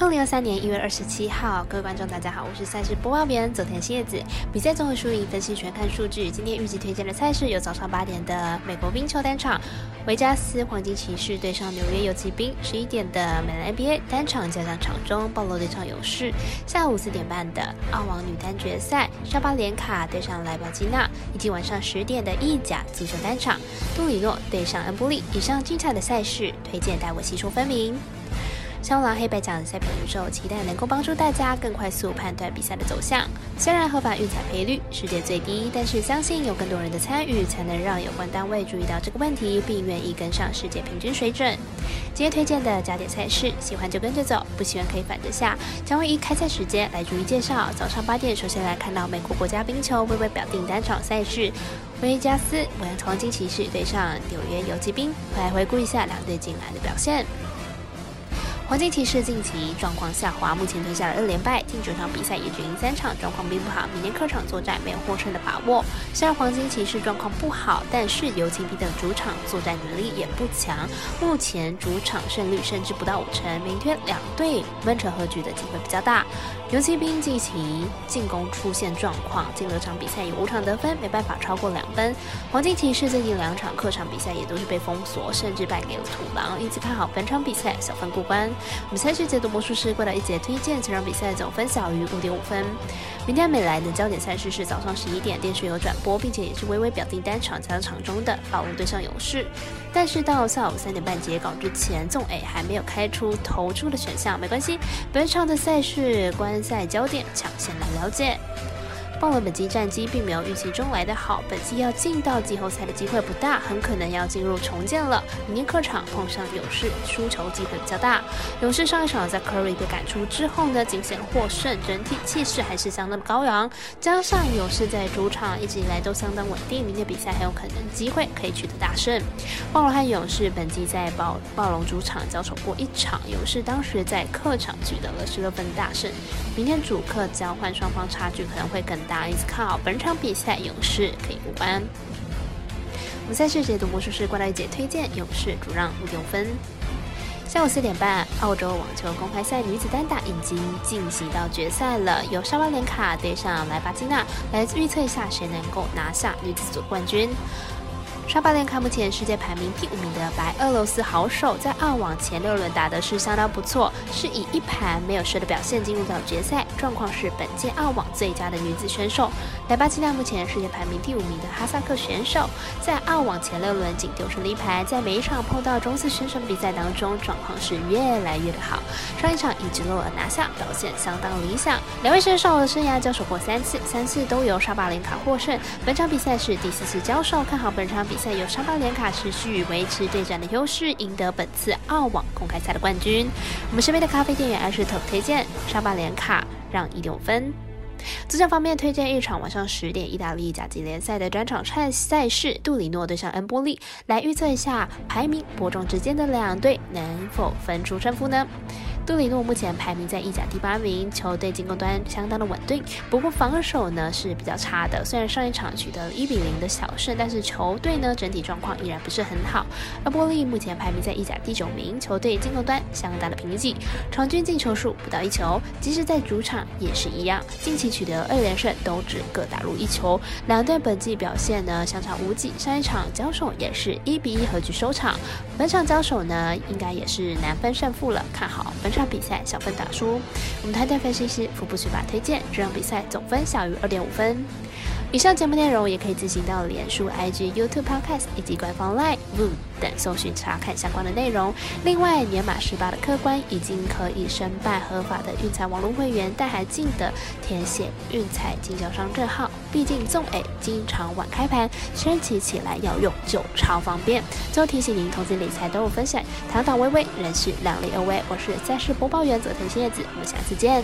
二零二三年一月二十七号，各位观众，大家好，我是赛事播报员佐田蝎子。比赛综合输赢分析全看数据。今天预计推荐的赛事有早上八点的美国冰球单场，维加斯黄金骑士对上纽约游骑兵；十一点的美篮 NBA 单场加上场中，暴露对上勇士；下午四点半的澳网女单决赛，沙巴连卡对上莱巴基纳，以及晚上十点的意甲足球单场，杜里诺对上恩布利。以上精彩的赛事推荐，带我细说分明。香狼黑白奖赛评宇宙，期待能够帮助大家更快速判断比赛的走向。虽然合法运彩赔率世界最低，但是相信有更多人的参与，才能让有关单位注意到这个问题，并愿意跟上世界平均水准。今天推荐的加点赛事，喜欢就跟着走，不喜欢可以反着下。将会以开赛时间来逐一介绍。早上八点，首先来看到美国国家冰球微微表定单场赛事，维加斯维扬黄金骑士对上纽约游骑兵。快来回顾一下两队近来的表现。黄金骑士近期状况下滑，目前吞下了二连败，近九场比赛也只赢三场，状况并不好。明天客场作战没有获胜的把握。虽然黄金骑士状况不好，但是游骑兵的主场作战能力也不强，目前主场胜率甚至不到五成。明天两队闷成和局的机会比较大。游骑兵近期进攻出现状况，近两场比赛有五场得分，没办法超过两分。黄金骑士最近两场客场比赛也都是被封锁，甚至败给了土狼，因此看好本场比赛小分过关。我们赛事解读魔术师过来一节推荐，这场比赛总分小于五点五分。明天美来的焦点赛事是早上十一点，电视有转播，并且也是微微表定单场加场中的暴龙对上勇士。但是到下午三点半截稿之前，纵 A 还没有开出投注的选项，没关系，本场的赛事观赛焦点抢先来了解。暴龙本季战绩并没有预期中来的好，本季要进到季后赛的机会不大，很可能要进入重建了。明天客场碰上勇士，输球机会比较大。勇士上一场在 Curry 被赶出之后呢，仅险获胜，整体气势还是相当的高扬。加上勇士在主场一直以来都相当稳定，明天比赛很有可能机会可以取得大胜。暴龙和勇士本季在暴暴龙主场交手过一场，勇士当时在客场取得了十六分大胜。明天主客交换，双方差距可能会更。大因此看好本场比赛勇士可以过关。我们赛事解读魔术师关大姐推荐勇士主让五点五分。下午四点半，澳洲网球公开赛女子单打已经进行到决赛了，由沙巴连卡对上莱巴金娜，来预测一下谁能够拿下女子组冠军。沙巴连卡目前世界排名第五名的白俄罗斯好手，在澳网前六轮打的是相当不错，是以一盘没有失的表现进入到决赛，状况是本届澳网最佳的女子选手。莱巴基娜目前世界排名第五名的哈萨克选手，在澳网前六轮仅丢失了一盘，在每一场碰到中次选手的比赛当中，状况是越来越的好。上一场一直落尔拿下，表现相当理想。两位选手的生涯交手过三次，三次都由沙巴连卡获胜。本场比赛是第四次交手，看好本场比。赛由沙巴连卡持续维持对战的优势，赢得本次澳网公开赛的冠军。我们身边的咖啡店员 Ash 推荐沙巴连卡让一点五分。足球方面推荐一场晚上十点意大利甲级联赛的专场赛赛事，杜里诺对上恩波利，来预测一下排名伯仲之间的两队能否分出胜负呢？杜里诺目前排名在意甲第八名，球队进攻端相当的稳定，不过防守呢是比较差的。虽然上一场取得了一比零的小胜，但是球队呢整体状况依然不是很好。而波利目前排名在意甲第九名，球队进攻端相当的平静，场均进球数不到一球，即使在主场也是一样。近期取得二连胜都只各打入一球，两队本季表现呢相差无几。上一场交手也是一比一和局收场，本场交手呢应该也是难分胜负了，看好本场。场比赛小分打输，我们团队分析师福布斯把推荐这场比赛总分小于二点五分。以上节目内容也可以自行到脸书、IG、YouTube、Podcast 以及官方 Line、Voo 等搜寻查看相关的内容。另外，年满十八的客官已经可以申办合法的运彩网络会员，但还记得填写运彩经销商证号。毕竟纵 A 经常晚开盘，升起起来要用就超方便。最后提醒您，投资理财都有风险，堂堂微微人是量力而为。我是赛事播报员佐藤新叶子，我们下次见。